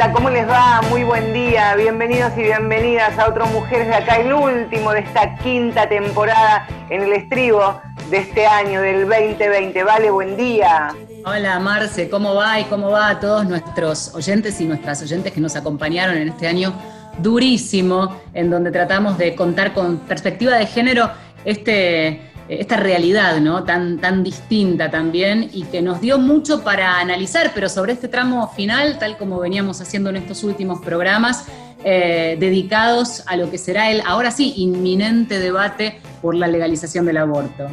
Hola, ¿cómo les va? Muy buen día. Bienvenidos y bienvenidas a otro Mujeres de Acá, el último de esta quinta temporada en el estribo de este año, del 2020. Vale, buen día. Hola Marce, ¿cómo va y cómo va a todos nuestros oyentes y nuestras oyentes que nos acompañaron en este año durísimo, en donde tratamos de contar con perspectiva de género este esta realidad ¿no? tan, tan distinta también y que nos dio mucho para analizar, pero sobre este tramo final, tal como veníamos haciendo en estos últimos programas, eh, dedicados a lo que será el, ahora sí, inminente debate por la legalización del aborto.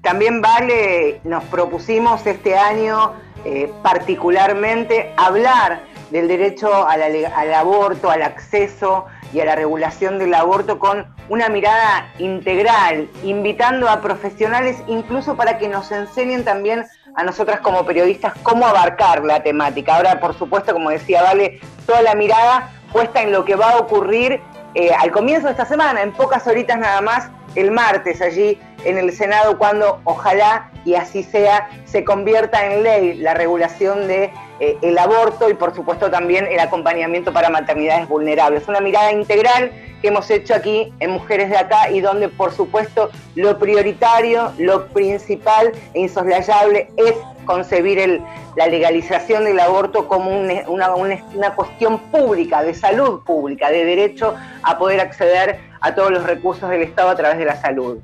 También vale, nos propusimos este año eh, particularmente hablar del derecho al aborto, al acceso y a la regulación del aborto con una mirada integral, invitando a profesionales incluso para que nos enseñen también a nosotras como periodistas cómo abarcar la temática. Ahora, por supuesto, como decía Vale, toda la mirada puesta en lo que va a ocurrir eh, al comienzo de esta semana, en pocas horitas nada más, el martes allí en el Senado, cuando ojalá y así sea, se convierta en ley la regulación de eh, el aborto y por supuesto también el acompañamiento para maternidades vulnerables. Una mirada integral que hemos hecho aquí en Mujeres de Acá y donde por supuesto lo prioritario, lo principal e insoslayable es concebir la legalización del aborto como una, una cuestión pública, de salud pública, de derecho a poder acceder a todos los recursos del Estado a través de la salud.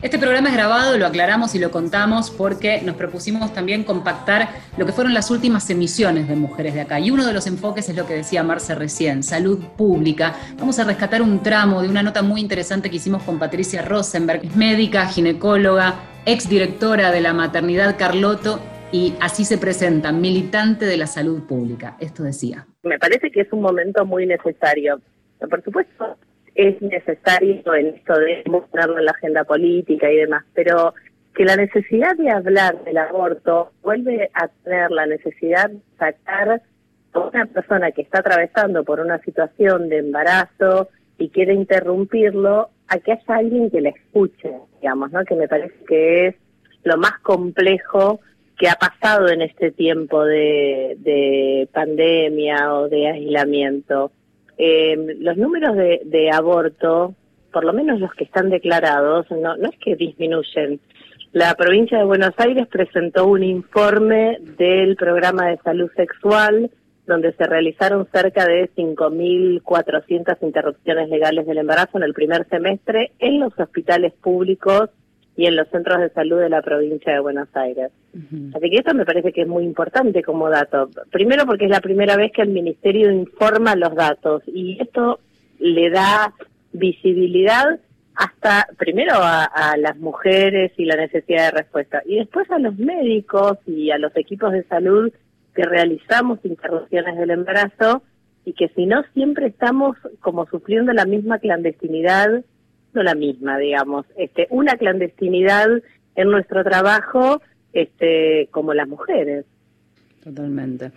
Este programa es grabado, lo aclaramos y lo contamos porque nos propusimos también compactar lo que fueron las últimas emisiones de Mujeres de Acá. Y uno de los enfoques es lo que decía Marce recién, salud pública. Vamos a rescatar un tramo de una nota muy interesante que hicimos con Patricia Rosenberg, es médica, ginecóloga, exdirectora de la maternidad Carloto y así se presenta, militante de la salud pública. Esto decía. Me parece que es un momento muy necesario. Por supuesto, es necesario en esto de mostrarlo en la agenda política y demás, pero que la necesidad de hablar del aborto vuelve a tener la necesidad de sacar a una persona que está atravesando por una situación de embarazo y quiere interrumpirlo, a que haya alguien que la escuche, digamos, ¿no? Que me parece que es lo más complejo que ha pasado en este tiempo de, de pandemia o de aislamiento eh, los números de, aborto, por lo menos los que están declarados, no, no es que disminuyen. La provincia de Buenos Aires presentó un informe del programa de salud sexual donde se realizaron cerca de 5.400 interrupciones legales del embarazo en el primer semestre en los hospitales públicos y en los centros de salud de la provincia de Buenos Aires. Así que esto me parece que es muy importante como dato. Primero porque es la primera vez que el Ministerio informa los datos y esto le da visibilidad hasta primero a, las mujeres y la necesidad de respuesta y después a los médicos y a los equipos de salud que realizamos interrupciones del embarazo y que si no siempre estamos como sufriendo la misma clandestinidad la misma, digamos, este, una clandestinidad en nuestro trabajo este, como las mujeres. Totalmente.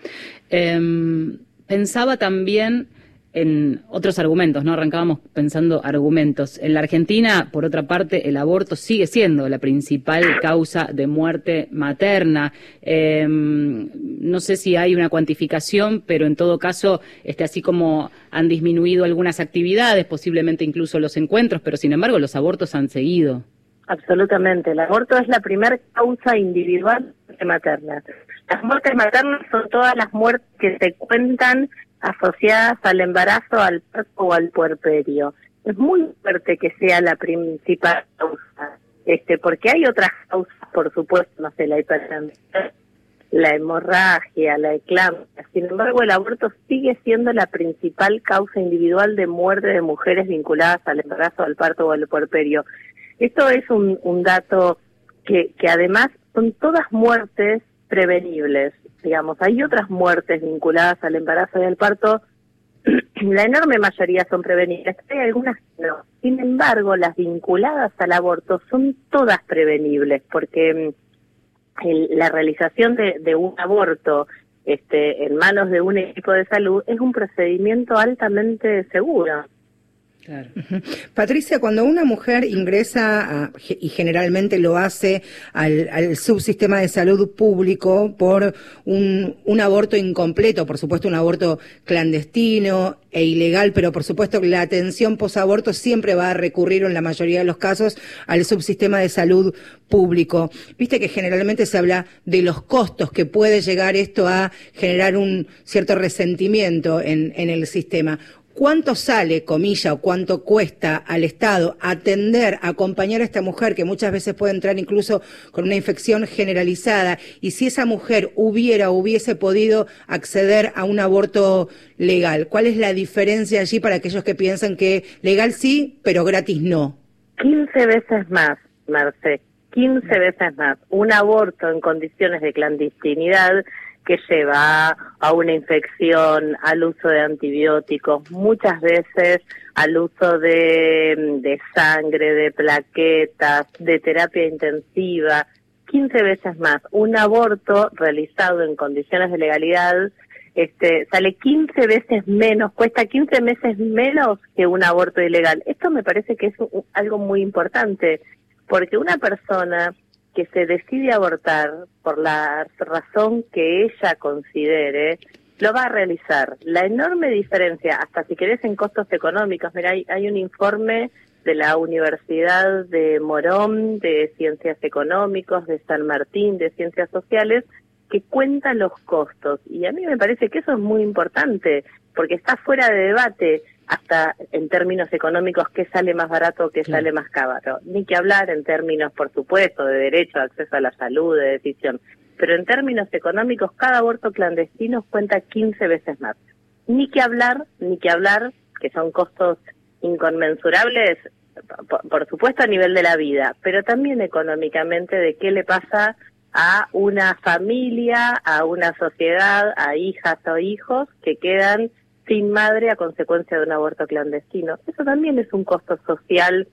Em, pensaba también en otros argumentos, ¿no? Arrancábamos pensando argumentos. En la Argentina, por otra parte, el aborto sigue siendo la principal causa de muerte materna. Em, no sé si hay una cuantificación, pero en todo caso, este, así como han disminuido algunas actividades, posiblemente incluso los encuentros, pero sin embargo los abortos han seguido. Absolutamente. El aborto es la primera causa individual de materna. Las muertes maternas son todas las muertes que se cuentan asociadas al embarazo, al parto o al puerperio. Es muy fuerte que sea la principal causa, este, porque hay otras causas, por supuesto, no sé, la hipertensión, la hemorragia, la eclampsia. Sin embargo, el aborto sigue siendo la principal causa individual de muerte de mujeres vinculadas al embarazo, al parto o al puerperio. Esto es un, un dato que, que además son todas muertes prevenibles digamos, hay otras muertes vinculadas al embarazo y al parto, la enorme mayoría son prevenibles, hay algunas no. Sin embargo, las vinculadas al aborto son todas prevenibles, porque mm, la realización de, un aborto este, en manos de un equipo de salud es un procedimiento altamente seguro. Patricia, cuando una mujer ingresa, y generalmente lo hace, al, subsistema de salud público por un, aborto incompleto, por supuesto un aborto clandestino e ilegal, pero por supuesto que la atención posaborto siempre va a recurrir en la mayoría de los casos al subsistema de salud público. Viste que generalmente se habla de los costos que puede llegar esto a generar un cierto resentimiento en, en el sistema cuánto sale, comilla, o cuánto cuesta al Estado atender, acompañar a esta mujer que muchas veces puede entrar incluso con una infección generalizada y si esa mujer hubiera o hubiese podido acceder a un aborto legal, ¿cuál es la diferencia allí para aquellos que piensan que legal sí, pero gratis no? 15 veces más, Marce, 15 veces más. Un aborto en condiciones de clandestinidad que lleva a una infección, al uso de antibióticos, muchas veces al uso de, de sangre, de plaquetas, de terapia intensiva, 15 veces más. Un aborto realizado en condiciones de legalidad este, sale 15 veces menos, cuesta 15 meses menos que un aborto ilegal. Esto me parece que es algo muy importante, porque una persona que se decide abortar por la razón que ella considere, lo va a realizar. La enorme diferencia, hasta si querés en costos económicos, mira, hay, hay un informe de la Universidad de Morón, de Ciencias Económicas, de San Martín, de Ciencias Sociales, que cuenta los costos. Y a mí me parece que eso es muy importante, porque está fuera de debate hasta en términos económicos qué sale más barato, qué sale más caro. Ni que hablar en términos, por supuesto, de derecho, acceso a la salud, de decisión. Pero en términos económicos, cada aborto clandestino cuenta 15 veces más. Ni que hablar, ni que hablar, que son costos inconmensurables, por, supuesto a nivel de la vida, pero también económicamente de qué le pasa a una familia, a una sociedad, a hijas o hijos que quedan sin madre a consecuencia de un aborto clandestino. Eso también es un costo social,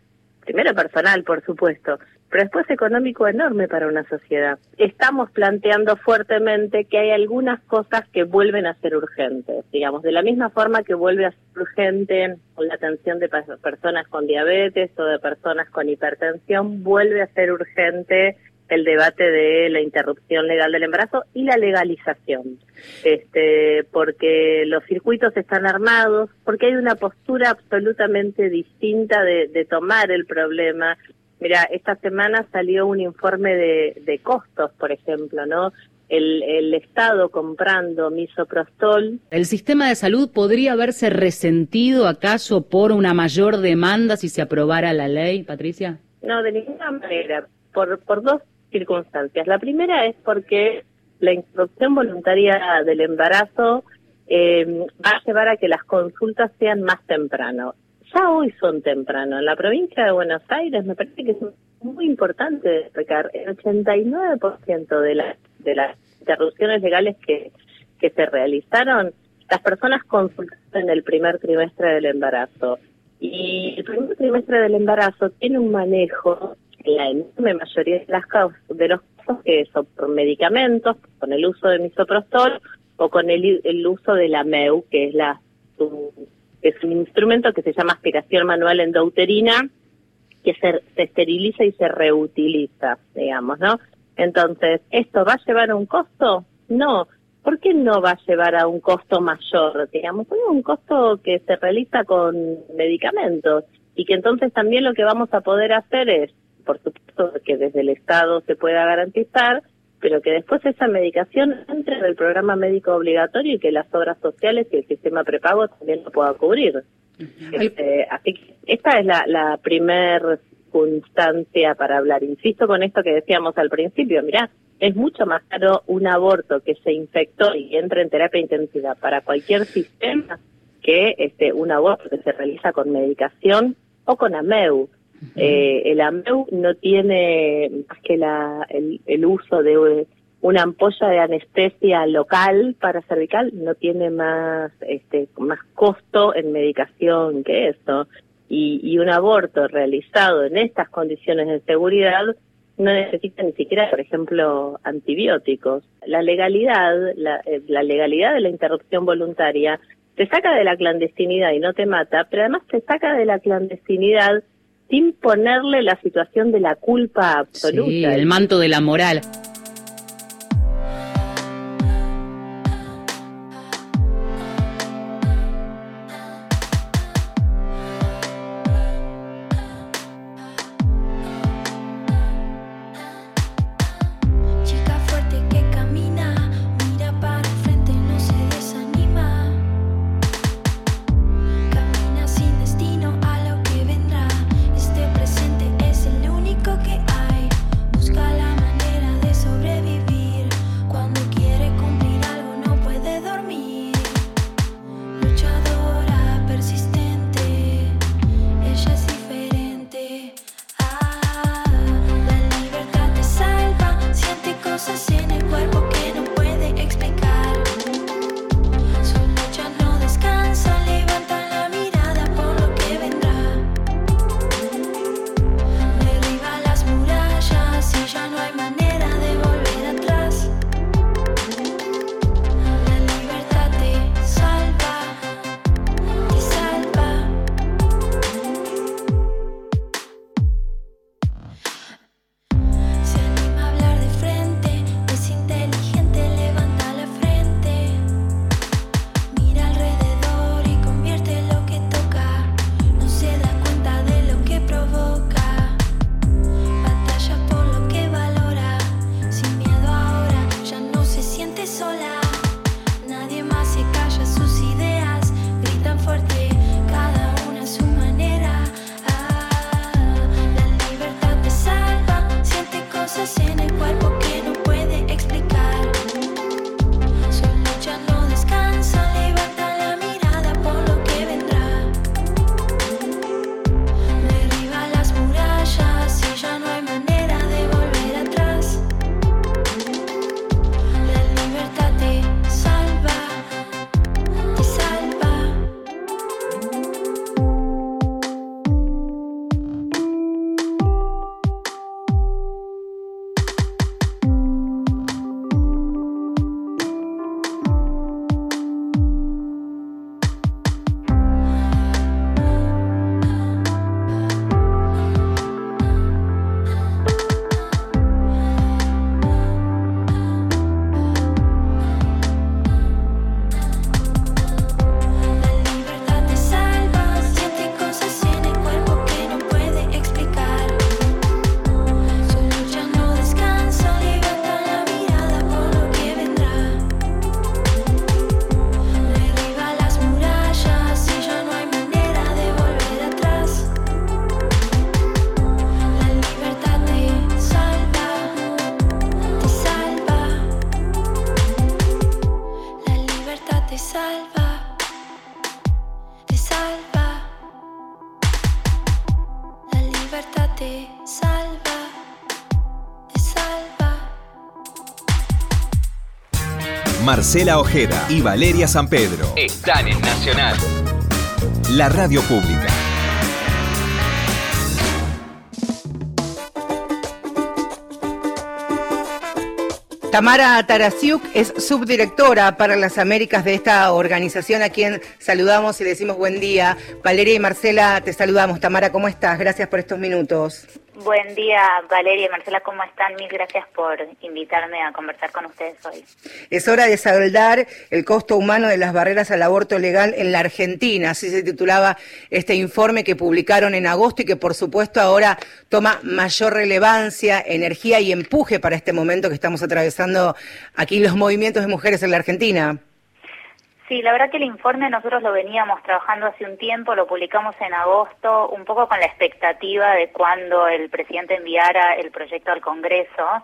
primero personal, por supuesto, pero después económico enorme para una sociedad. Estamos planteando fuertemente que hay algunas cosas que vuelven a ser urgentes, digamos, de la misma forma que vuelve a ser urgente la atención de personas con diabetes o de personas con hipertensión, vuelve a ser urgente el debate de la interrupción legal del embarazo y la legalización, este, porque los circuitos están armados, porque hay una postura absolutamente distinta de, tomar el problema. Mira, esta semana salió un informe de, costos, por ejemplo, ¿no? El, el, Estado comprando misoprostol. ¿El sistema de salud podría haberse resentido acaso por una mayor demanda si se aprobara la ley, Patricia? No, de ninguna manera. Por, por dos circunstancias. La primera es porque la interrupción voluntaria del embarazo eh, va a llevar a que las consultas sean más temprano. Ya hoy son temprano. En la provincia de Buenos Aires me parece que es muy importante destacar el 89% de, las de las interrupciones legales que, que se realizaron, las personas consultaron en el primer trimestre del embarazo. Y el primer trimestre del embarazo tiene un manejo la enorme mayoría de las causas, de los casos que son por medicamentos, con el uso de misoprostol o con el, el uso de la MEU, que es la es un instrumento que se llama aspiración manual endouterina, que se, se esteriliza y se reutiliza, digamos, ¿no? Entonces, ¿esto va a llevar a un costo? No. ¿Por qué no va a llevar a un costo mayor? Digamos, es un costo que se realiza con medicamentos y que entonces también lo que vamos a poder hacer es por supuesto que desde el Estado se pueda garantizar, pero que después esa medicación entre en el programa médico obligatorio y que las obras sociales y el sistema prepago también lo pueda cubrir. Este, así que esta es la, la primer circunstancia para hablar. Insisto con esto que decíamos al principio, mirá, es mucho más caro un aborto que se infectó y entra en terapia intensiva para cualquier sistema que este un aborto que se realiza con medicación o con AMEU. Eh, el AMEU no tiene más que la, el, uso de una ampolla de anestesia local para cervical, no tiene más, este, más costo en medicación que eso. Y, y un aborto realizado en estas condiciones de seguridad no necesita ni siquiera, por ejemplo, antibióticos. La legalidad, la, eh, la legalidad de la interrupción voluntaria te saca de la clandestinidad y no te mata, pero además te saca de la clandestinidad sin ponerle la situación de la culpa absoluta. El manto de la moral. Marcela Ojeda y Valeria San Pedro están en Nacional, la radio pública. Tamara Tarasiuk es subdirectora para las Américas de esta organización, a quien saludamos y le decimos buen día. Valeria y Marcela, te saludamos. Tamara, ¿cómo estás? Gracias por estos minutos. Buen día, Valeria y Marcela, ¿cómo están? Mil gracias por invitarme a conversar con ustedes hoy. Es hora de saldar el costo humano de las barreras al aborto legal en la Argentina, así se titulaba este informe que publicaron en agosto y que por supuesto ahora toma mayor relevancia, energía y empuje para este momento que estamos atravesando aquí los movimientos de mujeres en la Argentina. Sí, la verdad que el informe nosotros lo veníamos trabajando hace un tiempo, lo publicamos en agosto, un poco con la expectativa de cuando el presidente enviara el proyecto al Congreso,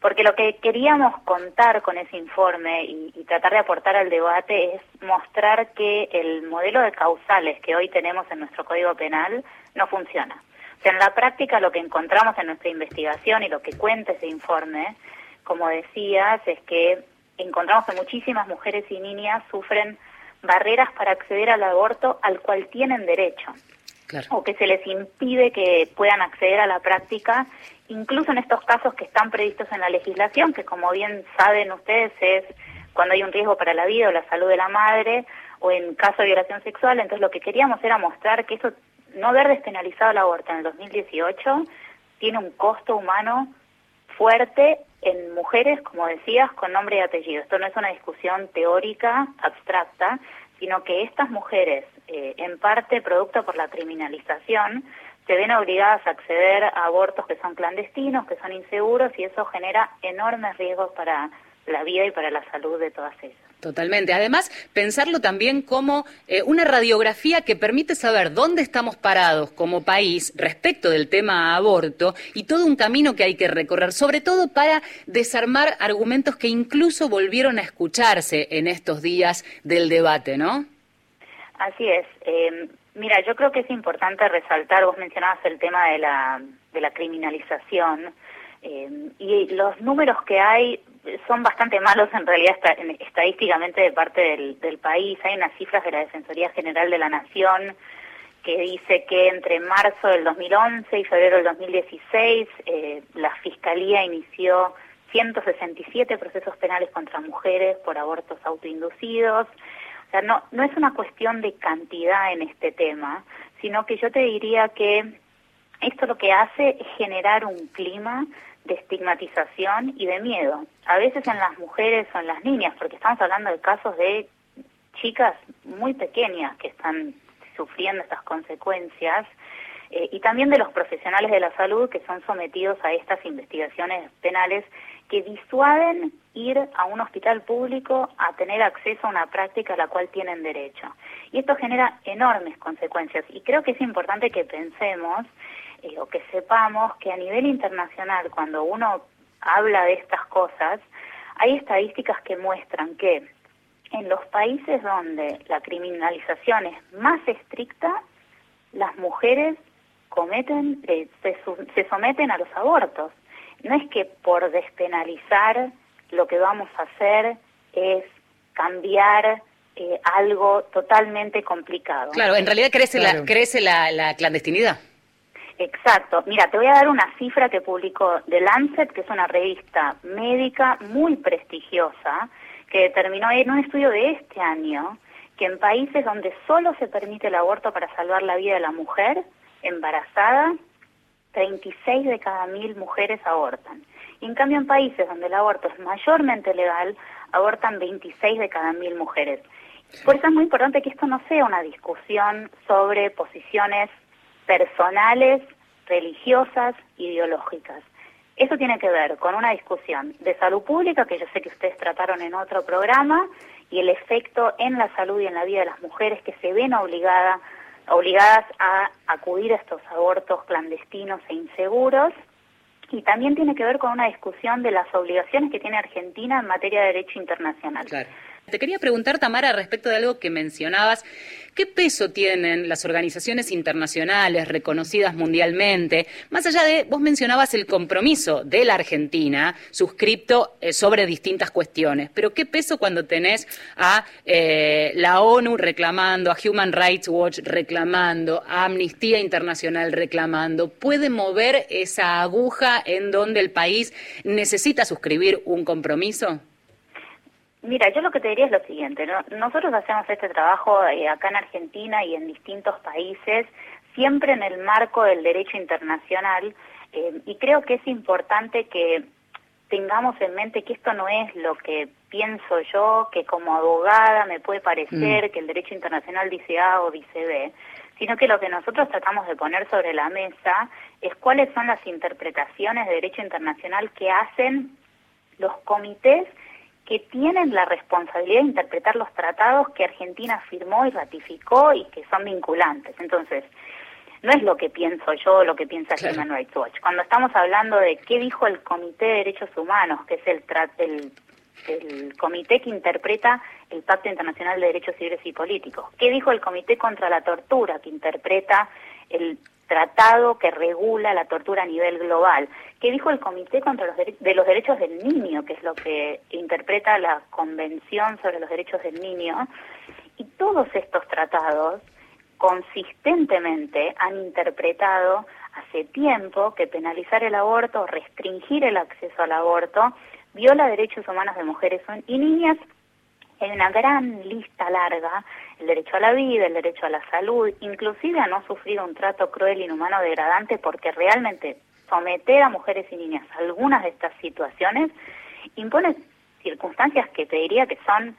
porque lo que queríamos contar con ese informe y, tratar de aportar al debate es mostrar que el modelo de causales que hoy tenemos en nuestro Código Penal no funciona. O sea, en la práctica lo que encontramos en nuestra investigación y lo que cuenta ese informe, como decías, es que encontramos que muchísimas mujeres y niñas sufren barreras para acceder al aborto al cual tienen derecho. O que se les impide que puedan acceder a la práctica, incluso en estos casos que están previstos en la legislación, que como bien saben ustedes es cuando hay un riesgo para la vida o la salud de la madre, o en caso de violación sexual. Entonces lo que queríamos era mostrar que eso, no haber despenalizado el aborto en el 2018 tiene un costo humano fuerte en mujeres, como decías, con nombre y apellido. Esto no es una discusión teórica, abstracta, sino que estas mujeres, eh, en parte producto por la criminalización, se ven obligadas a acceder a abortos que son clandestinos, que son inseguros, y eso genera enormes riesgos para la vida y para la salud de todas ellas. Totalmente. Además, pensarlo también como eh, una radiografía que permite saber dónde estamos parados como país respecto del tema aborto y todo un camino que hay que recorrer, sobre todo para desarmar argumentos que incluso volvieron a escucharse en estos días del debate, ¿no? Así es. Eh, mira, yo creo que es importante resaltar, vos mencionabas el tema de la, de la criminalización. Eh, y los números que hay son bastante malos en realidad estadísticamente de parte del, país. Hay unas cifras de la Defensoría General de la Nación que dice que entre marzo del 2011 y febrero del 2016 eh, la Fiscalía inició 167 procesos penales contra mujeres por abortos autoinducidos. O sea, no, no es una cuestión de cantidad en este tema, sino que yo te diría que esto lo que hace es generar un clima de estigmatización y de miedo. A veces en las mujeres o en las niñas, porque estamos hablando de casos de chicas muy pequeñas que están sufriendo estas consecuencias, eh, y también de los profesionales de la salud que son sometidos a estas investigaciones penales que disuaden ir a un hospital público a tener acceso a una práctica a la cual tienen derecho. Y esto genera enormes consecuencias y creo que es importante que pensemos eh, o que sepamos que a nivel internacional, cuando uno habla de estas cosas, hay estadísticas que muestran que en los países donde la criminalización es más estricta, las mujeres cometen, eh, se, someten a los abortos. No es que por despenalizar lo que vamos a hacer es cambiar eh, algo totalmente complicado. Claro, en realidad crece, La, crece la clandestinidad. Exacto. Mira, te voy a dar una cifra que publicó The Lancet, que es una revista médica muy prestigiosa, que determinó en un estudio de este año que en países donde solo se permite el aborto para salvar la vida de la mujer embarazada, 36 de cada mil mujeres abortan. Y en cambio en países donde el aborto es mayormente legal, abortan 26 de cada mil mujeres. Por eso es muy importante que esto no sea una discusión sobre posiciones personales, religiosas, ideológicas. Eso tiene que ver con una discusión de salud pública, que yo sé que ustedes trataron en otro programa, y el efecto en la salud y en la vida de las mujeres que se ven obligadas obligadas a acudir a estos abortos clandestinos e inseguros. Y también tiene que ver con una discusión de las obligaciones que tiene Argentina en materia de derecho internacional. Te quería preguntar, Tamara, respecto de algo que mencionabas. ¿Qué peso tienen las organizaciones internacionales reconocidas mundialmente? Más allá de, vos mencionabas el compromiso de la Argentina suscripto eh, sobre distintas cuestiones, pero ¿qué peso cuando tenés a eh, la ONU reclamando, a Human Rights Watch reclamando, a Amnistía Internacional reclamando? ¿Puede mover esa aguja en donde el país necesita suscribir un compromiso? Mira, yo lo que te diría es lo siguiente, nosotros hacemos este trabajo eh, acá en Argentina y en distintos países, siempre en el marco del derecho internacional, eh, y creo que es importante que tengamos en mente que esto no es lo que pienso yo, que como abogada me puede parecer mm. que el derecho internacional dice A o dice B, sino que lo que nosotros tratamos de poner sobre la mesa es cuáles son las interpretaciones de derecho internacional que hacen los comités que tienen la responsabilidad de interpretar los tratados que Argentina firmó y ratificó y que son vinculantes. Entonces, no es lo que pienso yo, lo que piensa Human Rights Watch. Cuando estamos hablando de qué dijo el Comité de Derechos Humanos, que es el, el, el comité que interpreta el Pacto Internacional de Derechos Civiles y Políticos, qué dijo el Comité contra la Tortura, que interpreta el tratado que regula la tortura a nivel global. ¿Qué dijo el Comité contra los de los Derechos del Niño, que es lo que interpreta la Convención sobre los Derechos del Niño? Y todos estos tratados consistentemente han interpretado hace tiempo que penalizar el aborto, restringir el acceso al aborto, viola derechos humanos de mujeres y niñas Hay una gran lista larga, el derecho a la vida, el derecho a la salud, inclusive a no sufrir un trato cruel, inhumano, degradante, porque realmente someter a mujeres y niñas a algunas de estas situaciones impone circunstancias que te diría que son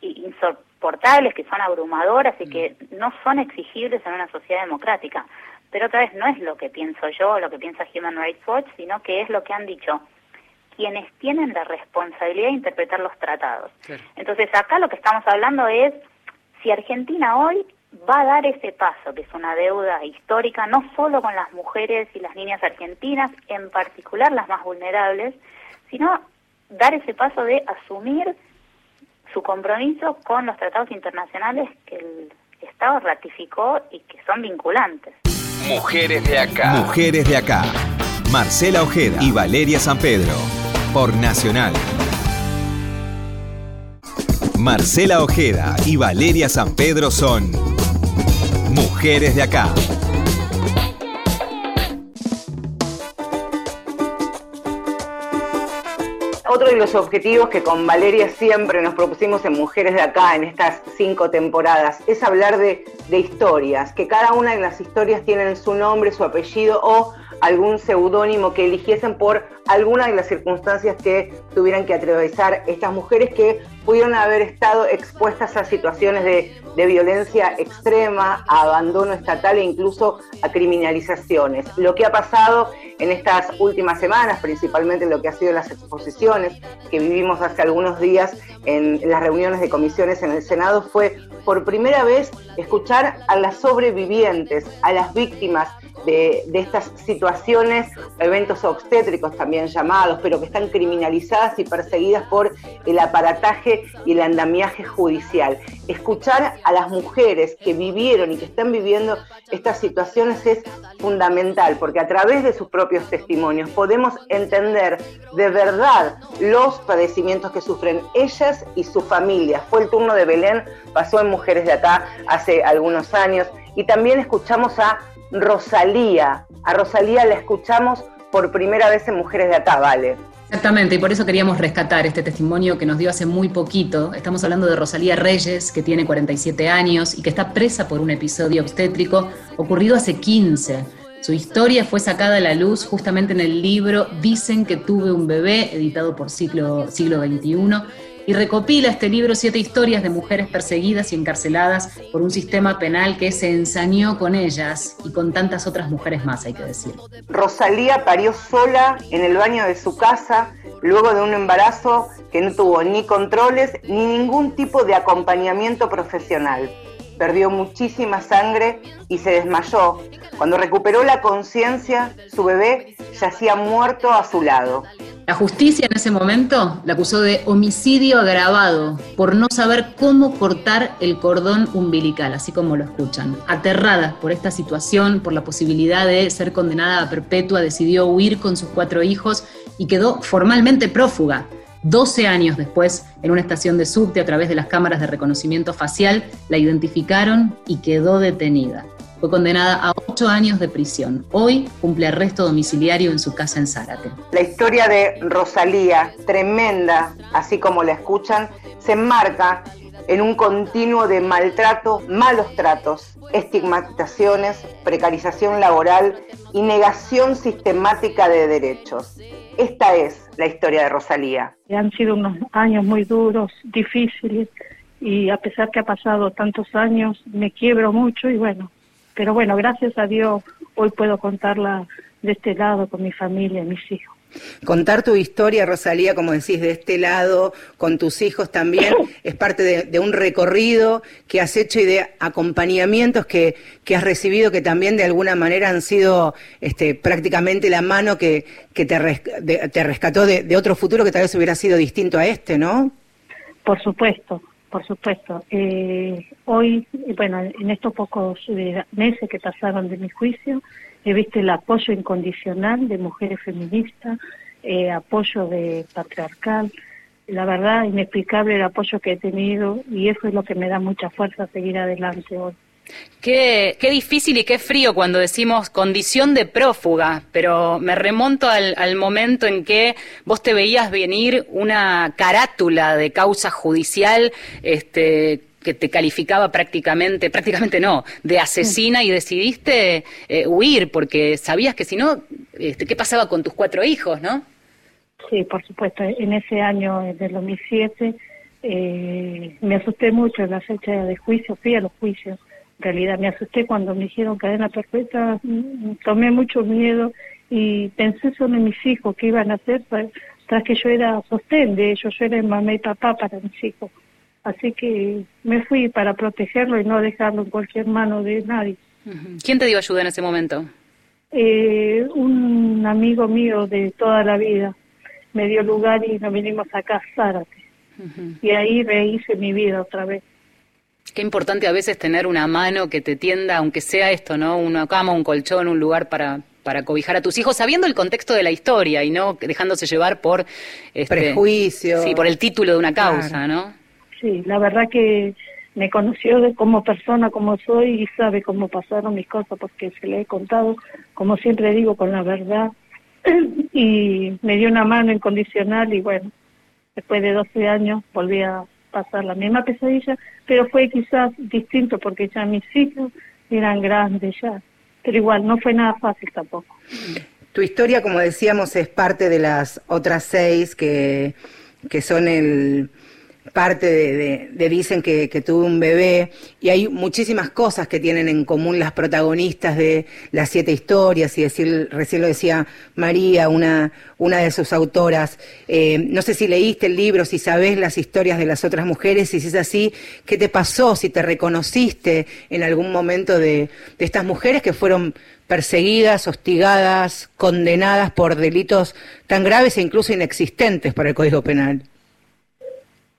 insoportables, que son abrumadoras y que no son exigibles en una sociedad democrática. Pero otra vez no es lo que pienso yo, lo que piensa Human Rights Watch, sino que es lo que han dicho quienes tienen la responsabilidad de interpretar los tratados. Entonces acá lo que estamos hablando es si Argentina hoy va a dar ese paso, que es una deuda histórica, no solo con las mujeres y las niñas argentinas, en particular las más vulnerables, sino dar ese paso de asumir su compromiso con los tratados internacionales que el Estado ratificó y que son vinculantes. Mujeres de acá. Mujeres de acá. Marcela Ojeda y Valeria San Pedro por Nacional. Marcela Ojeda y Valeria San Pedro son Mujeres de acá. Otro de los objetivos que con Valeria siempre nos propusimos en Mujeres de Acá, en estas cinco temporadas, es hablar de, historias, que cada una de las historias tienen su nombre, su apellido o algún seudónimo que eligiesen por alguna de las circunstancias que tuvieran que atravesar estas mujeres que pudieron haber estado expuestas a situaciones de, violencia extrema, a abandono estatal e incluso a criminalizaciones. Lo que ha pasado en estas últimas semanas, principalmente lo que ha sido las exposiciones que vivimos hace algunos días en las reuniones de comisiones en el Senado, fue por primera vez escuchar a las sobrevivientes, a las víctimas de, estas situaciones, eventos obstétricos también llamados, pero que están criminalizadas y perseguidas por el aparataje y el andamiaje judicial. Escuchar a las mujeres que vivieron y que están viviendo estas situaciones es fundamental, porque a través de sus propios testimonios podemos entender de verdad los padecimientos que sufren ellas y su familia. Fue el turno de Belén, pasó en Mujeres de Acá hace algunos años, y también escuchamos a Rosalía. A Rosalía la escuchamos por primera vez en Mujeres de Acá, ¿vale? Exactamente, y por eso queríamos rescatar este testimonio que nos dio hace muy poquito. Estamos hablando de Rosalía Reyes, que tiene 47 años y que está presa por un episodio obstétrico ocurrido hace 15. Su historia fue sacada a la luz justamente en el libro Dicen que tuve un bebé, editado por siglo, siglo XXI, y recopila este libro siete historias de mujeres perseguidas y encarceladas por un sistema penal que se ensañó con ellas y con tantas otras mujeres más, hay que decir. Rosalía parió sola en el baño de su casa luego de un embarazo que no tuvo ni controles ni ningún tipo de acompañamiento profesional. Perdió muchísima sangre y se desmayó. Cuando recuperó la conciencia, su bebé yacía muerto a su lado. La justicia en ese momento la acusó de homicidio agravado por no saber cómo cortar el cordón umbilical, así como lo escuchan. Aterrada por esta situación, por la posibilidad de ser condenada a perpetua, decidió huir con sus cuatro hijos y quedó formalmente prófuga. 12 años después, en una estación de subte a través de las cámaras de reconocimiento facial, la identificaron y quedó detenida. Fue condenada a ocho años de prisión. Hoy cumple arresto domiciliario en su casa en Zárate. La historia de Rosalía, tremenda, así como la escuchan, se enmarca en un continuo de maltrato, malos tratos, estigmatizaciones, precarización laboral y negación sistemática de derechos. Esta es la historia de Rosalía. Han sido unos años muy duros, difíciles, y a pesar que ha pasado tantos años, me quiebro mucho y bueno, pero bueno, gracias a Dios hoy puedo contarla de este lado con mi familia mis hijos. Contar tu historia, Rosalía, como decís, de este lado, con tus hijos también, es parte de, un recorrido que has hecho y de acompañamientos que, que, has recibido que también de alguna manera han sido este, prácticamente la mano que, que te, te rescató de, de otro futuro que tal vez hubiera sido distinto a este, ¿no? Por supuesto, por supuesto. Eh, hoy, bueno, en estos pocos eh, meses que pasaron de mi juicio, he visto el apoyo incondicional de mujeres feministas, eh, apoyo de patriarcal, la verdad inexplicable el apoyo que he tenido y eso es lo que me da mucha fuerza a seguir adelante hoy. Qué, difícil y qué frío cuando decimos condición de prófuga, pero me remonto al, momento en que vos te veías venir una carátula de causa judicial este, que te calificaba prácticamente, prácticamente no, de asesina y decidiste eh, huir porque sabías que si no, este, ¿qué pasaba con tus cuatro hijos, no? Sí, por supuesto. En ese año del 2007 eh, me asusté mucho en la fecha de juicio, fui a los juicios realidad me asusté cuando me dijeron cadena perfecta, mm, tomé mucho miedo y pensé solo en mis hijos, qué iban a hacer, tras que yo era sostén de ellos, yo era mamá y papá para mis hijos. Así que me fui para protegerlo y no dejarlo en cualquier mano de nadie. ¿Quién te dio ayuda en ese momento? Eh, un amigo mío de toda la vida me dio lugar y nos vinimos acá a Zárate. Y ahí rehice mi vida otra vez. Qué importante a veces tener una mano que te tienda, aunque sea esto, ¿no? Una cama, un colchón, un lugar para, para cobijar a tus hijos, sabiendo el contexto de la historia y no dejándose llevar por... Este, Prejuicio. Sí, por el título de una causa, ¿no? Sí, la verdad que me conoció de como persona, como soy y sabe cómo pasaron mis cosas porque se le he contado, como siempre digo, con la verdad. y me dio una mano incondicional y bueno, después de 12 años volví a pasar la misma pesadilla, pero fue quizás distinto porque ya mis hijos eran grandes ya, pero igual no fue nada fácil tampoco. Tu historia, como decíamos, es parte de las otras seis que, que son el, parte de, Dicen que, que tuvo un bebé y hay muchísimas cosas que tienen en común las protagonistas de las siete historias y decir, recién lo decía María, una, una de sus autoras. Eh, no sé si leíste el libro, si sabes las historias de las otras mujeres y si es así, ¿qué te pasó? Si te reconociste en algún momento de, de estas mujeres que fueron perseguidas, hostigadas, condenadas por delitos tan graves e incluso inexistentes para el Código Penal.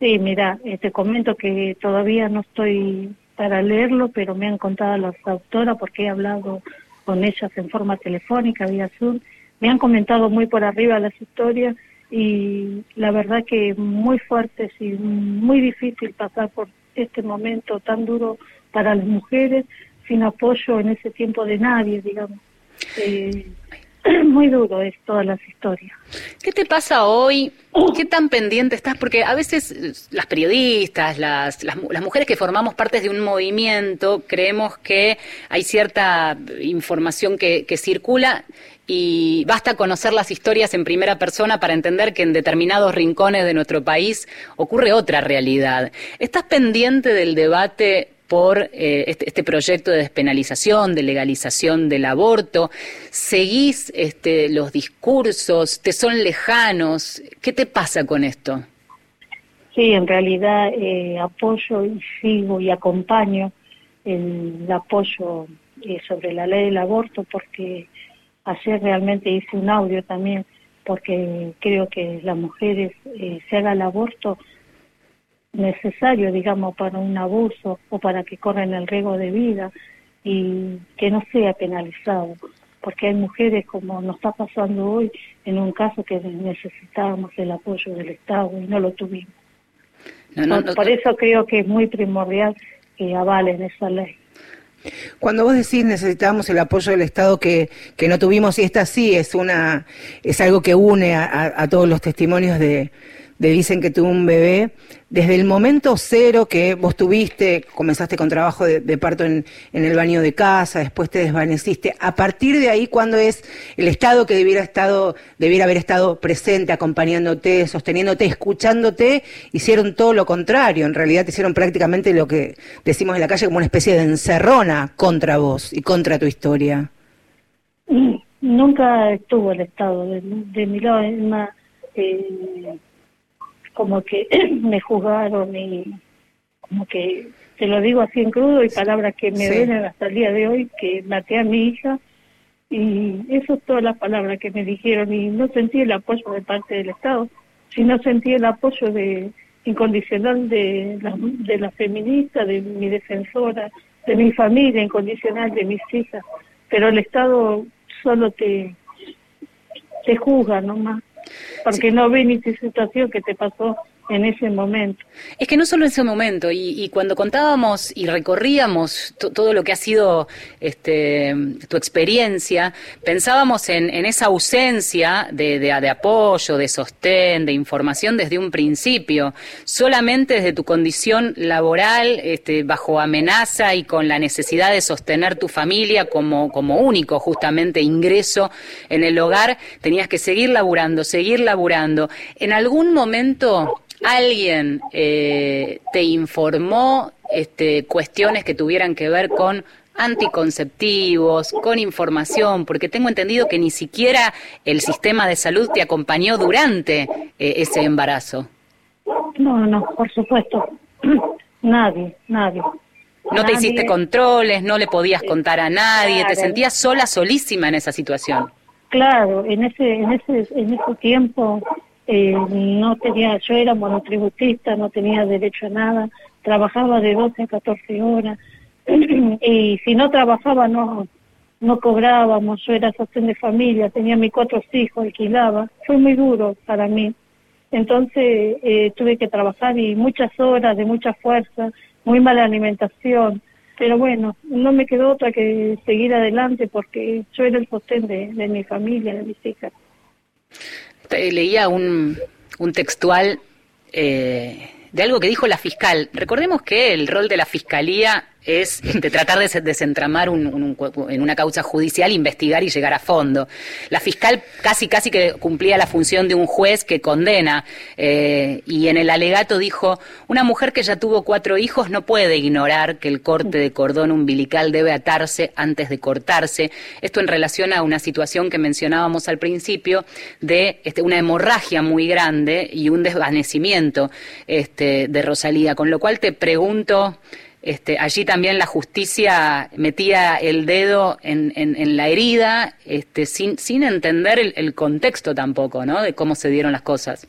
Sí, mira, eh, te comento que todavía no estoy para leerlo, pero me han contado las autoras porque he hablado con ellas en forma telefónica, vía Zoom. Me han comentado muy por arriba las historias y la verdad que muy fuertes y muy difícil pasar por este momento tan duro para las mujeres sin apoyo en ese tiempo de nadie, digamos. Eh, muy duro es todas las historias. ¿Qué te pasa hoy? ¿Qué tan pendiente estás? Porque a veces eh, las periodistas, las, las, mujeres que formamos parte de un movimiento, creemos que hay cierta información que, que circula y basta conocer las historias en primera persona para entender que en determinados rincones de nuestro país ocurre otra realidad. ¿Estás pendiente del debate por eh, este, este, proyecto de despenalización, de legalización del aborto. ¿Seguís este, los discursos? ¿Te son lejanos? ¿Qué te pasa con esto? Sí, en realidad eh, apoyo y sigo y acompaño el, apoyo eh, sobre la ley del aborto porque ayer realmente hice un audio también porque creo que las mujeres se haga el aborto necesario, digamos, para un abuso o para que corran el riesgo de vida y que no sea penalizado, porque hay mujeres como nos está pasando hoy en un caso que necesitábamos el apoyo del Estado y no lo tuvimos. por, eso creo que es muy primordial que avalen esa ley. Cuando vos decís necesitamos el apoyo del Estado que, que no tuvimos, y esta sí es una es algo que une a todos los testimonios de, de Dicen que tuvo un bebé, desde el momento cero que vos tuviste, comenzaste con trabajo de, parto en, el baño de casa, después te desvaneciste, a partir de ahí, cuando es el Estado que debiera, estado, debiera haber estado presente, acompañándote, sosteniéndote, escuchándote, hicieron todo lo contrario, en realidad te hicieron prácticamente lo que decimos en la calle como una especie de encerrona contra vos y contra tu historia. Nunca estuvo el Estado de, mi lado, es más... Eh como que me juzgaron y como que te lo digo así en crudo y palabras que me ven hasta el día de hoy que maté a mi hija. Y eso es todas las palabras que me dijeron y no sentí el apoyo de parte del Estado sino sentí el apoyo de incondicional de la, de la feminista de mi defensora de mi familia incondicional de mis hijas. Pero el Estado solo te te juzga nomás porque no ve ni tu situación que te pasó en ese momento. Es que no solo en ese momento, y, cuando contábamos y recorríamos todo lo que ha sido este, tu experiencia, pensábamos en, esa ausencia de, de, apoyo, de sostén, de información desde un principio, solamente desde tu condición laboral, este, bajo amenaza y con la necesidad de sostener tu familia como, como único justamente ingreso en el hogar, tenías que seguir laburando, seguir laburando. En algún momento alguien eh, te informó este, cuestiones que tuvieran que ver con anticonceptivos, con información, porque tengo entendido que ni siquiera el sistema de salud te acompañó durante eh, ese embarazo. No, no, por supuesto. nadie, nadie. No te hiciste controles, no le podías contar a nadie, te sentías sola, solísima en esa situación. Claro, en ese, en ese, en ese tiempo eh, no tenía, yo era monotributista, no tenía derecho a nada, trabajaba de 12 a 14 horas y si no trabajaba no no cobrábamos, yo era sostén de familia, tenía mis cuatro hijos, alquilaba, fue muy duro para mí. Entonces eh, tuve que trabajar y muchas horas de mucha fuerza, muy mala alimentación, pero bueno, no me quedó otra que seguir adelante porque yo era el sostén de, de mi familia, de mis hijas. Leía un, un textual eh, de algo que dijo la fiscal. Recordemos que el rol de la fiscalía es este, tratar de desentramar un, en una causa judicial, investigar y llegar a fondo. La fiscal casi casi que cumplía la función de un juez que condena eh, y en el alegato dijo, una mujer que ya tuvo cuatro hijos no puede ignorar que el corte de cordón umbilical debe atarse antes de cortarse. Esto en relación a una situación que mencionábamos al principio de este, una hemorragia muy grande y un desvanecimiento este, de Rosalía, con lo cual te pregunto... Este, allí también la justicia metía el dedo en, la herida, este, sin, sin entender el, contexto tampoco, ¿no? De cómo se dieron las cosas.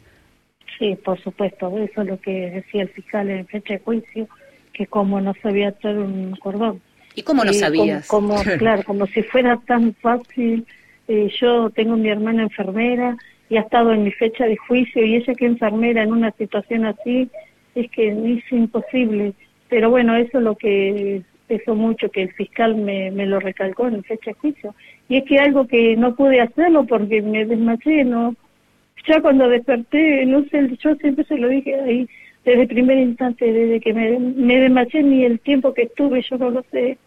Sí, por supuesto, eso es lo que decía el fiscal en fecha de juicio, que como no sabía hacer un cordón. ¿Y cómo no sabías? Como, claro, como si fuera tan fácil. Eh, yo tengo mi hermana enfermera y ha estado en mi fecha de juicio y ella que enfermera en una situación así, es que es imposible pero bueno, eso es lo que pesó mucho, que el fiscal me, me lo recalcó en fecha de juicio. Y es que algo que no pude hacerlo porque me desmayé, ¿no? Ya cuando desperté, no sé, yo siempre se lo dije ahí, desde el primer instante, desde que me, me desmayé, ni el tiempo que estuve, yo no lo sé.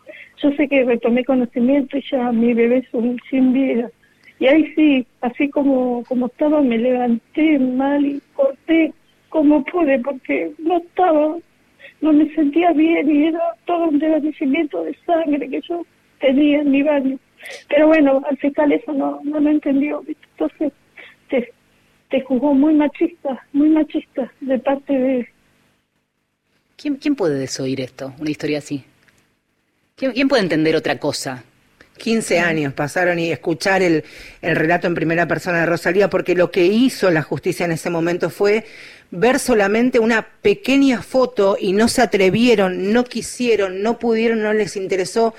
Yo sé que retomé conocimiento y ya mi bebé es un, sin vida. Y ahí sí, así como, como estaba, me levanté mal y corté como pude, porque no estaba no me sentía bien y era todo un desvanecimiento de sangre que yo tenía en mi baño. Pero bueno, al fiscal eso no, no lo entendió, entonces te, te juzgó muy machista, muy machista de parte de... ¿Quién, quién puede desoír esto, una historia así? ¿Quién, quién puede entender otra cosa? 15 años pasaron y escuchar el, el, relato en primera persona de Rosalía, porque lo que hizo la justicia en ese momento fue ver solamente una pequeña foto y no se atrevieron, no quisieron, no pudieron, no les interesó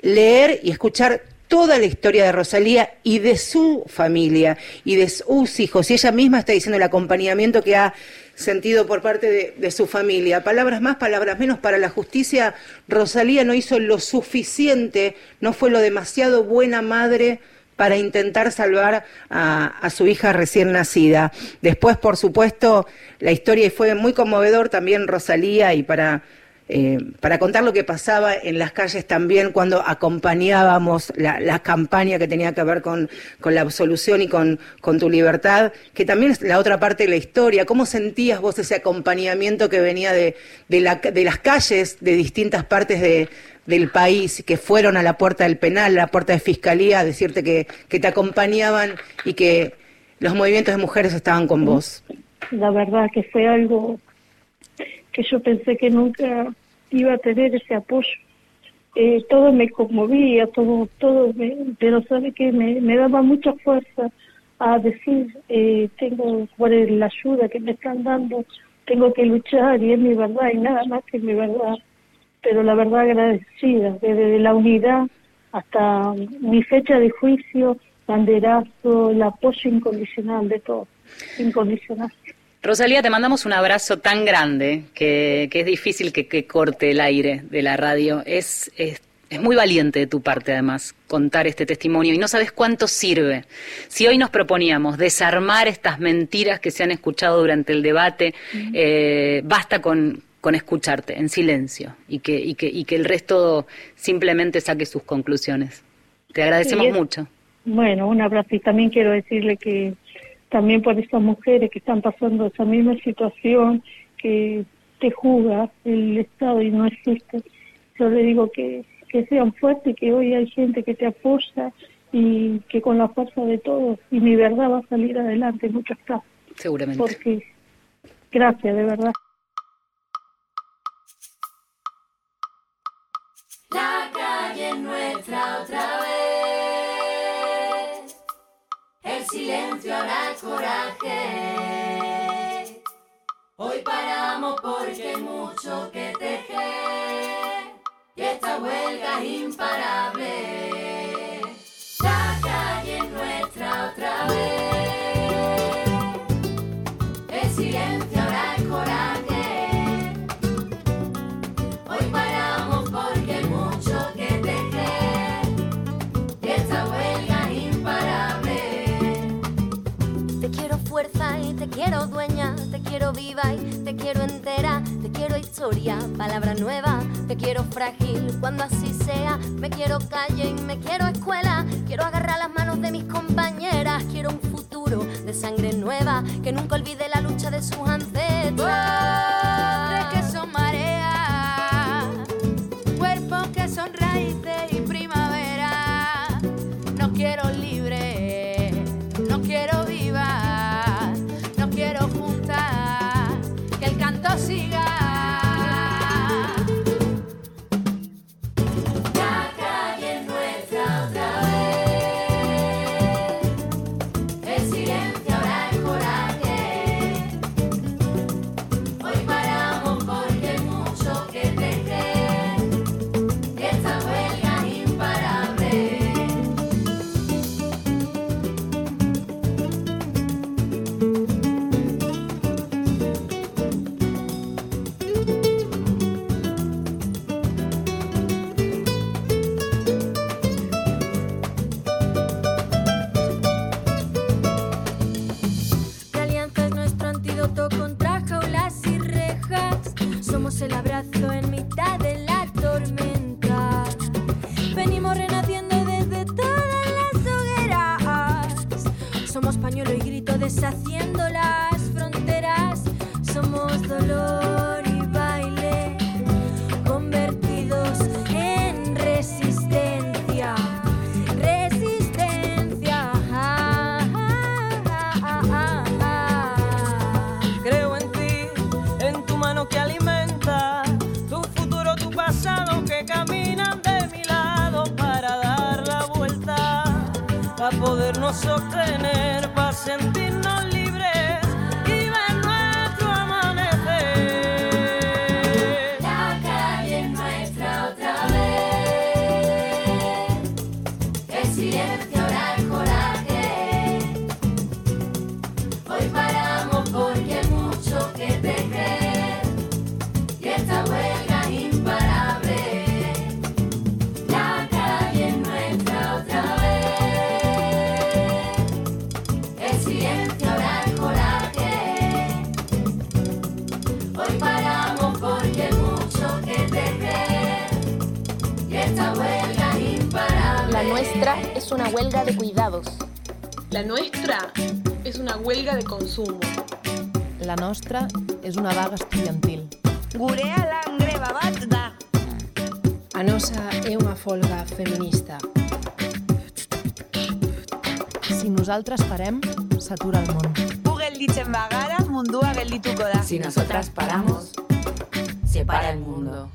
leer y escuchar toda la historia de Rosalía y de su familia y de sus hijos. Y ella misma está diciendo el acompañamiento que ha sentido por parte de, su familia. Palabras más, palabras menos para la justicia. Rosalía no hizo lo suficiente, no fue lo demasiado buena madre para intentar salvar a, su hija recién nacida. Después, por supuesto, la historia fue muy conmovedor también Rosalía y para eh, para contar lo que pasaba en las calles también cuando acompañábamos la, campaña que tenía que ver con, la absolución y con, tu libertad, que también es la otra parte de la historia. ¿Cómo sentías vos ese acompañamiento que venía de, las calles de distintas partes del país que fueron a la puerta del penal, a la puerta de fiscalía, a decirte que, que te acompañaban y que los movimientos de mujeres estaban con vos? La verdad que fue algo que yo pensé que nunca iba a tener ese apoyo. Eh, todo me conmovía, todo, todo, pero sabe que me, me, daba mucha fuerza a decir, eh, tengo por la ayuda que me están dando, tengo que luchar y es mi verdad y nada más que mi verdad. Pero la verdad agradecida, desde la unidad hasta mi fecha de juicio, banderazo, el apoyo incondicional de todo, incondicional. Rosalía, te mandamos un abrazo tan grande que, es difícil que, corte el aire de la radio. Es, es, muy valiente de tu parte, además, contar este testimonio y no sabes cuánto sirve. Si hoy nos proponíamos desarmar estas mentiras que se han escuchado durante el debate, eh, basta con, con escucharte en silencio y que, y, que, y que el resto simplemente saque sus conclusiones. Te agradecemos mucho. Bueno, un abrazo y también quiero decirle que también por estas mujeres que están pasando esa misma situación, que te juzga el Estado y no existe. Yo le digo que, que sean fuertes, que hoy hay gente que te apoya y que con la fuerza de todos y mi verdad va a salir adelante en muchos casos. Seguramente. Porque, gracias, de verdad. La calle nuestra otra vez silencio hará coraje. Hoy paramos porque hay mucho que tejer y esta huelga es imparable. La calle es nuestra otra vez. Quiero dueña, te quiero viva y te quiero entera, te quiero historia, palabra nueva, te quiero frágil cuando así sea, me quiero calle y me quiero escuela, quiero agarrar las manos de mis compañeras, quiero un futuro de sangre nueva, que nunca olvide la lucha de sus ancestros. Nostra és una vaga estudiantil. Gurea l'angreva bat da. A nosa é unha folga feminista. Si nosaltres parem, s'atura el món. Gu gelditzen bagara, mundua geldituko da. Si nosotras paramos, se para el mundo.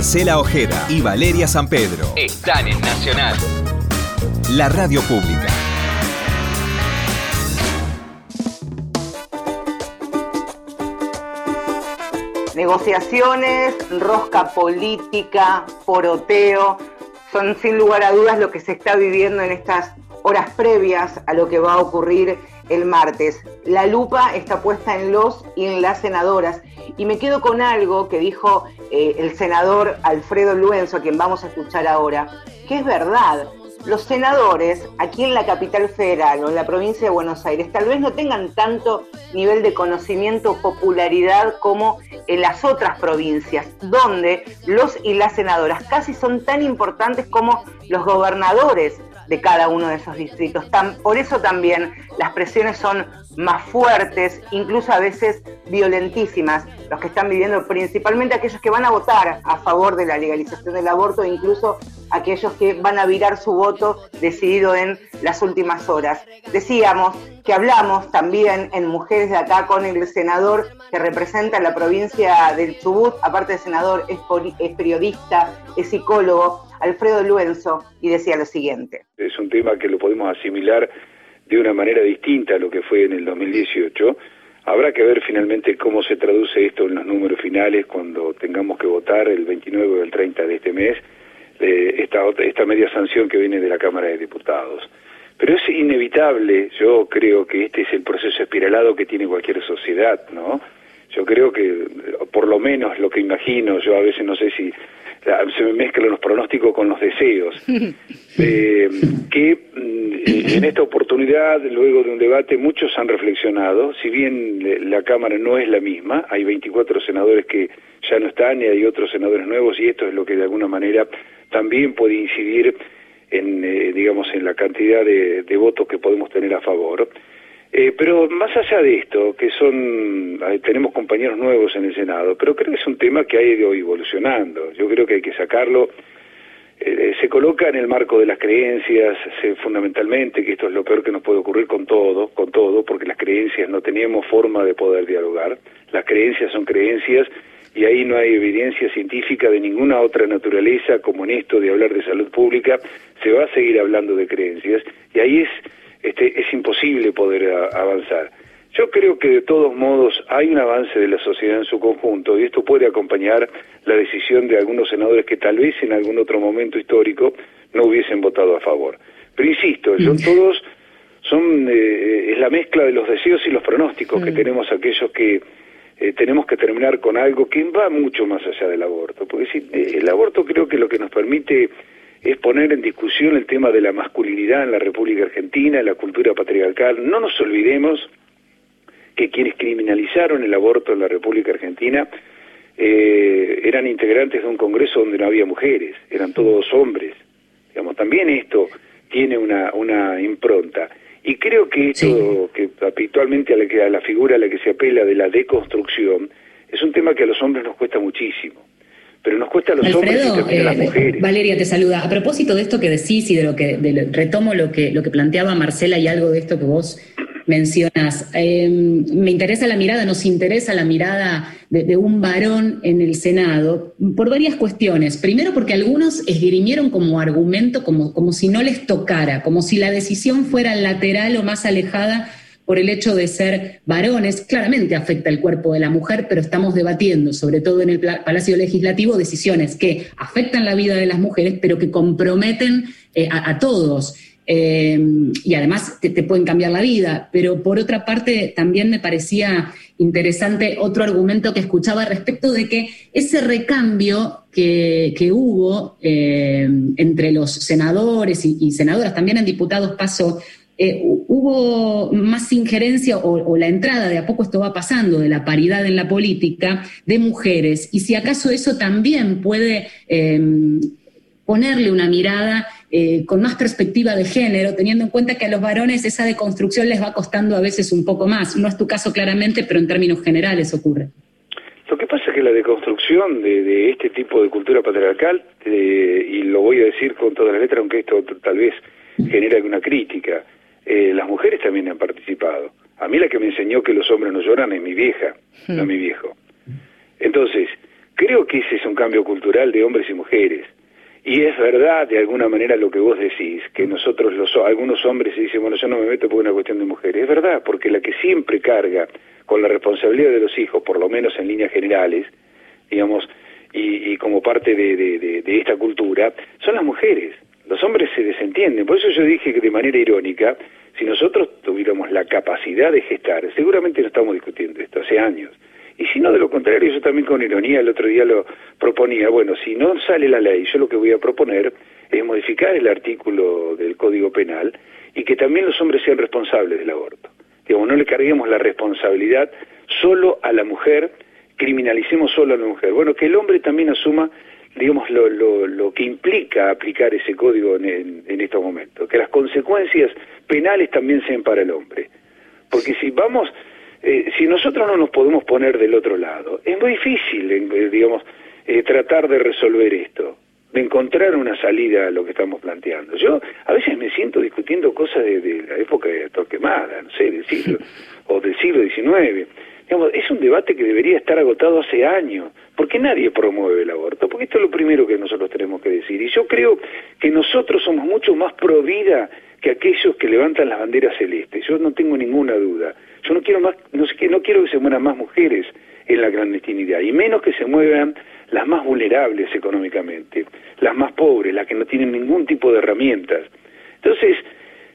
Marcela Ojeda y Valeria San Pedro Están en Nacional. la radio pública. Negociaciones, rosca política, poroteo, son sin lugar a dudas lo que se está viviendo en estas horas previas a lo que va a ocurrir el martes. La lupa está puesta en los y en las senadoras. Y me quedo con algo que dijo eh, el senador Alfredo Luenzo, a quien vamos a escuchar ahora, que es verdad. Los senadores aquí en la capital federal o en la provincia de Buenos Aires tal vez no tengan tanto nivel de conocimiento o popularidad como en las otras provincias, donde los y las senadoras casi son tan importantes como los gobernadores de cada uno de esos distritos. Por eso también las presiones son más fuertes, incluso a veces violentísimas, los que están viviendo, principalmente aquellos que van a votar a favor de la legalización del aborto, incluso aquellos que van a virar su voto decidido en las últimas horas. Decíamos que hablamos también en Mujeres de Acá con el senador que representa la provincia del Chubut, aparte de senador, es periodista, es psicólogo, Alfredo Luenzo, y decía lo siguiente. es un tema que lo podemos asimilar de una manera distinta a lo que fue en el 2018. Habrá que ver finalmente cómo se traduce esto en los números finales cuando tengamos que votar el 29 o el 30 de este mes eh, esta, esta media sanción que viene de la Cámara de Diputados. Pero es inevitable, yo creo que este es el proceso espiralado que tiene cualquier sociedad, ¿no? Yo creo que, por lo menos lo que imagino, yo a veces no sé si se me mezclan los pronósticos con los deseos, eh, que mm, en esta oportunidad, luego de un debate, muchos han reflexionado, si bien la Cámara no es la misma, hay 24 senadores que ya no están y hay otros senadores nuevos y esto es lo que de alguna manera también puede incidir en, eh, digamos, en la cantidad de, de votos que podemos tener a favor. Eh, pero más allá de esto, que son, eh, tenemos compañeros nuevos en el Senado, pero creo que es un tema que ha ido evolucionando. Yo creo que hay que sacarlo. Eh, se coloca en el marco de las creencias, se- fundamentalmente, que esto es lo peor que nos puede ocurrir con todo, con todo, porque las creencias no teníamos forma de poder dialogar. Las creencias son creencias y ahí no hay evidencia científica de ninguna otra naturaleza como en esto de hablar de salud pública. Se va a seguir hablando de creencias y ahí es este, es imposible poder a- avanzar. Yo creo que de todos modos hay un avance de la sociedad en su conjunto y esto puede acompañar la decisión de algunos senadores que tal vez en algún otro momento histórico no hubiesen votado a favor. Pero insisto, son todos son eh, es la mezcla de los deseos y los pronósticos que tenemos aquellos que eh, tenemos que terminar con algo que va mucho más allá del aborto, porque si, eh, el aborto creo que lo que nos permite es poner en discusión el tema de la masculinidad en la República Argentina, la cultura patriarcal. No nos olvidemos que quienes criminalizaron el aborto en la República Argentina eh, eran integrantes de un Congreso donde no había mujeres, eran todos hombres. Digamos, también esto tiene una, una impronta. Y creo que esto, que habitualmente a la, que, a la figura a la que se apela de la deconstrucción, es un tema que a los hombres nos cuesta muchísimo. Pero nos cuesta a los hombres y Alfredo, a las eh, mujeres. Valeria te saluda. A propósito de esto que decís y de lo que de lo- retomo lo que lo que planteaba Marcela y algo de esto que vos mencionas. eh, me interesa la mirada, nos interesa la mirada de, de un varón en el Senado por varias cuestiones. Primero porque algunos esgrimieron como argumento como, como si no les tocara, como si la decisión fuera lateral o más alejada por el hecho de ser varones, claramente afecta el cuerpo de la mujer, pero estamos debatiendo, sobre todo en el Palacio Legislativo, decisiones que afectan la vida de las mujeres, pero que comprometen eh, a, todos. Eh, y además te, pueden cambiar la vida. Pero por otra parte, también me parecía interesante otro argumento que escuchaba respecto de que ese recambio que, que hubo eh, entre los senadores y, y senadoras, también en diputados pasó, eh, hu- hubo más injerencia o, la entrada, de a poco esto va pasando, de la paridad en la política de mujeres. Y si acaso eso también puede eh, ponerle una mirada eh, con más perspectiva de género, teniendo en cuenta que a los varones esa deconstrucción les va costando a veces un poco más. No es tu caso claramente, pero en términos generales ocurre. Lo que pasa es que la deconstrucción de, este tipo de cultura patriarcal, eh, y lo voy a decir con toda la letra, aunque esto tal vez genera alguna crítica, eh, las mujeres también han participado. A mí la que me enseñó que los hombres no lloran es mi vieja, no mi viejo. Entonces, creo que ese es un cambio cultural de hombres y mujeres. Y es verdad, de alguna manera, lo que vos decís, que nosotros, los, algunos hombres se dicen, bueno, yo no me meto por una cuestión de mujeres. Es verdad, porque la que siempre carga con la responsabilidad de los hijos, por lo menos en líneas generales, digamos, y, como parte de, esta cultura, son las mujeres. Los hombres se desentienden. Por eso yo dije que de manera irónica, si nosotros tuviéramos la capacidad de gestar, seguramente no estamos discutiendo esto hace años. Y si no, de lo contrario, yo también con ironía el otro día lo proponía, bueno, si no sale la ley, yo lo que voy a proponer es modificar el artículo del Código Penal y que también los hombres sean responsables del aborto. Digamos, no le carguemos la responsabilidad solo a la mujer, criminalicemos solo a la mujer. Bueno, que el hombre también asuma, digamos, lo, lo, lo que implica aplicar ese código en, en, estos momentos, que las consecuencias penales también sean para el hombre. Porque si vamos, eh, si nosotros no nos podemos poner del otro lado, es muy difícil, eh, digamos, eh, tratar de resolver esto, de encontrar una salida a lo que estamos planteando. Yo a veces me siento discutiendo cosas de, de la época de Torquemada, no sé, del siglo, o del siglo XIX es un debate que debería estar agotado hace años. Porque nadie promueve el aborto? Porque esto es lo primero que nosotros tenemos que decir. Y yo creo que nosotros somos mucho más pro vida que aquellos que levantan las banderas celestes. Yo no tengo ninguna duda. Yo no quiero más, no, no quiero que se mueran más mujeres en la clandestinidad, y menos que se muevan las más vulnerables económicamente, las más pobres, las que no tienen ningún tipo de herramientas. Entonces,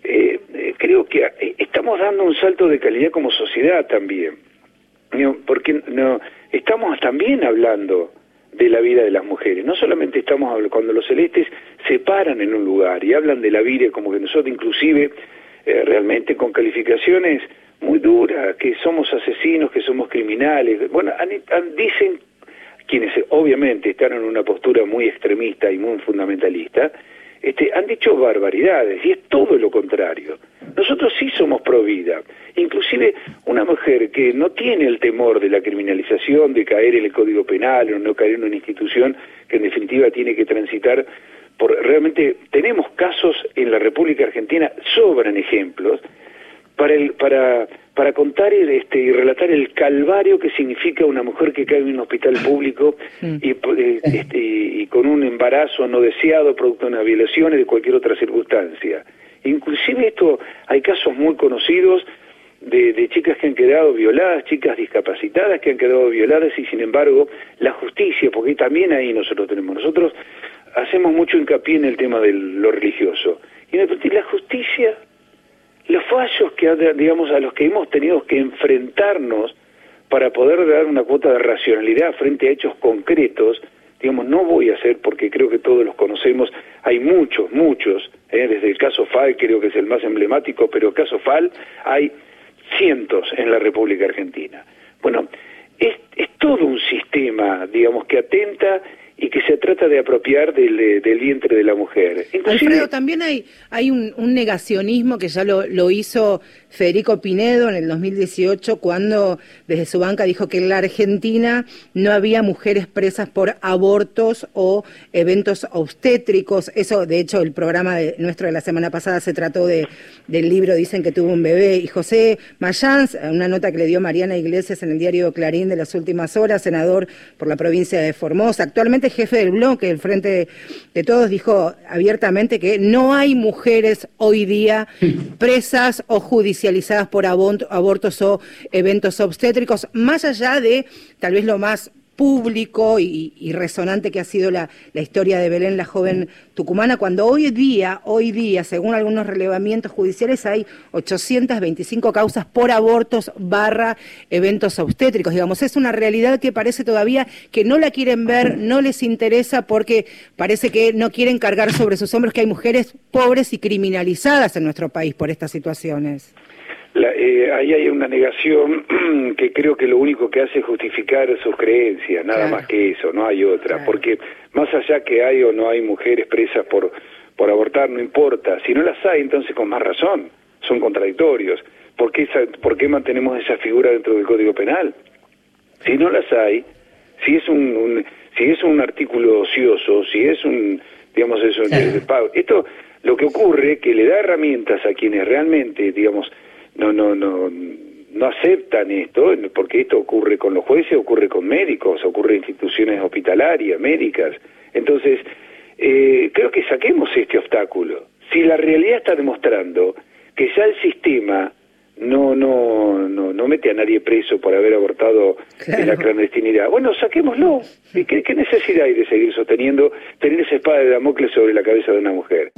eh, eh, creo que eh, estamos dando un salto de calidad como sociedad también porque no estamos también hablando de la vida de las mujeres. No solamente estamos hablando, cuando los celestes se paran en un lugar y hablan de la vida como que nosotros inclusive eh, realmente con calificaciones muy duras, que somos asesinos, que somos criminales. Bueno, dicen quienes obviamente están en una postura muy extremista y muy fundamentalista, este, han dicho barbaridades y es todo lo contrario. Nosotros sí somos pro vida. Inclusive una mujer que no tiene el temor de la criminalización, de caer en el Código Penal o no caer en una institución que en definitiva tiene que transitar por realmente tenemos casos en la República Argentina sobran ejemplos para el, para para contar y, este, y relatar el calvario que significa una mujer que cae en un hospital público mm. y, eh, este, y con un embarazo no deseado producto de una violación y de cualquier otra circunstancia. Inclusive esto, hay casos muy conocidos de, de, chicas que han quedado violadas, chicas discapacitadas que han quedado violadas y sin embargo la justicia, porque también ahí nosotros tenemos, nosotros hacemos mucho hincapié en el tema de lo religioso. Y la justicia los fallos que digamos a los que hemos tenido que enfrentarnos para poder dar una cuota de racionalidad frente a hechos concretos, digamos, no voy a hacer porque creo que todos los conocemos, hay muchos, muchos, ¿eh? desde el caso FAL creo que es el más emblemático, pero el caso FAL hay cientos en la República Argentina. Bueno, es, es todo un sistema, digamos, que atenta y que se trata de apropiar del, eh, del vientre de la mujer. Alfredo, también hay, hay un, un negacionismo que ya lo, lo, hizo Federico Pinedo en el 2018 cuando desde su banca dijo que en la Argentina no había mujeres presas por abortos o eventos obstétricos. Eso, de hecho, el programa de, nuestro de la semana pasada se trató de, del libro Dicen que tuvo un bebé. Y José Mayans, una nota que le dio Mariana Iglesias en el diario Clarín de las últimas horas, senador por la provincia de Formosa, actualmente jefe del bloque, el Frente de Todos, dijo abiertamente que no hay mujeres hoy día presas o judicializadas por abortos o eventos obstétricos, más allá de tal vez lo más público y, resonante que ha sido la, historia de Belén, la joven tucumana, cuando hoy día, hoy día, según algunos relevamientos judiciales, hay 825 causas por abortos barra eventos obstétricos. Digamos, es una realidad que parece todavía que no la quieren ver, no les interesa porque parece que no quieren cargar sobre sus hombros que hay mujeres pobres y criminalizadas en nuestro país por estas situaciones. Eh, ahí hay una negación que creo que lo único que hace es justificar sus creencias, nada más que eso, no hay otra, porque más allá que hay o no hay mujeres presas por, por abortar, no importa, si no las hay, entonces con más razón, son contradictorios. ¿Por qué, ¿Por qué mantenemos esa figura dentro del Código Penal? Si no las hay, si es un, si es un artículo ocioso, si es un, digamos, eso, esto lo que ocurre que le da herramientas a quienes realmente, digamos, no, no, no, no aceptan esto, porque esto ocurre con los jueces, ocurre con médicos, ocurre en instituciones hospitalarias, médicas. Entonces, eh, creo que saquemos este obstáculo. Si la realidad está demostrando que ya el sistema no no no no mete a nadie preso por haber abortado en la clandestinidad. Bueno, saquémoslo. ¿Y qué, qué necesidad hay de seguir sosteniendo, tener esa espada de Damocles sobre la cabeza de una mujer?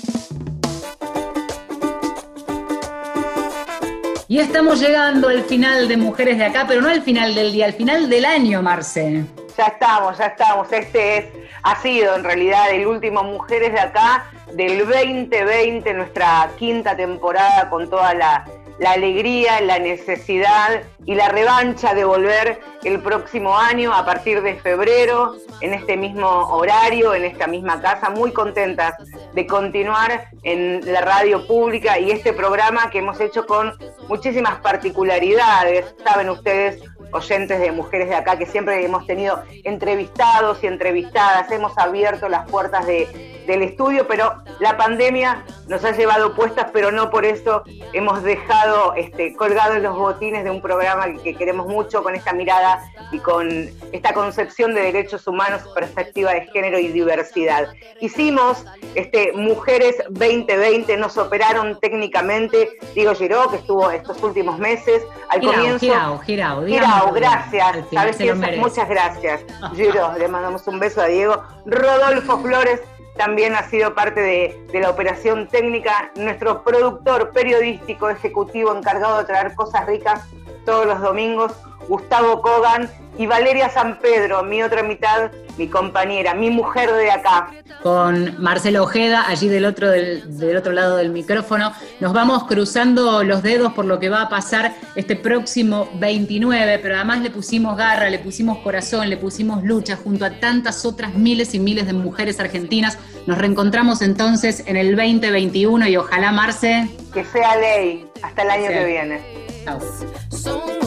Y estamos llegando al final de Mujeres de Acá, pero no al final del día, al final del año, Marce. Ya estamos, ya estamos. Este es, ha sido en realidad el último Mujeres de Acá del 2020, nuestra quinta temporada con toda la, la alegría, la necesidad y la revancha de volver el próximo año a partir de febrero en este mismo horario, en esta misma casa, muy contentas de continuar en la radio pública y este programa que hemos hecho con muchísimas particularidades, saben ustedes, oyentes de mujeres de acá, que siempre hemos tenido entrevistados y entrevistadas, hemos abierto las puertas de, del estudio, pero la pandemia nos ha llevado puestas, pero no por eso hemos dejado este, colgados los botines de un programa que, queremos mucho con esta mirada y con esta concepción de derechos humanos, perspectiva de género y diversidad. Hicimos este, Mujeres 2020, nos operaron técnicamente Diego Giró, que estuvo estos últimos meses. Al comienzo. Girao, Girao, Girao, gracias. Sabes muchas gracias. Giró, le mandamos un beso a Diego. Rodolfo Flores también ha sido parte de, la operación técnica, nuestro productor periodístico ejecutivo encargado de traer cosas ricas todos los domingos, Gustavo Kogan y Valeria San Pedro, mi otra mitad, mi compañera, mi mujer de acá. Con Marcelo Ojeda, allí del otro, del, del, otro lado del micrófono, nos vamos cruzando los dedos por lo que va a pasar este próximo 29, pero además le pusimos garra, le pusimos corazón, le pusimos lucha junto a tantas otras miles y miles de mujeres argentinas. Nos reencontramos entonces en el 2021 y ojalá, Marce... Que sea ley hasta el año que viene. Chao.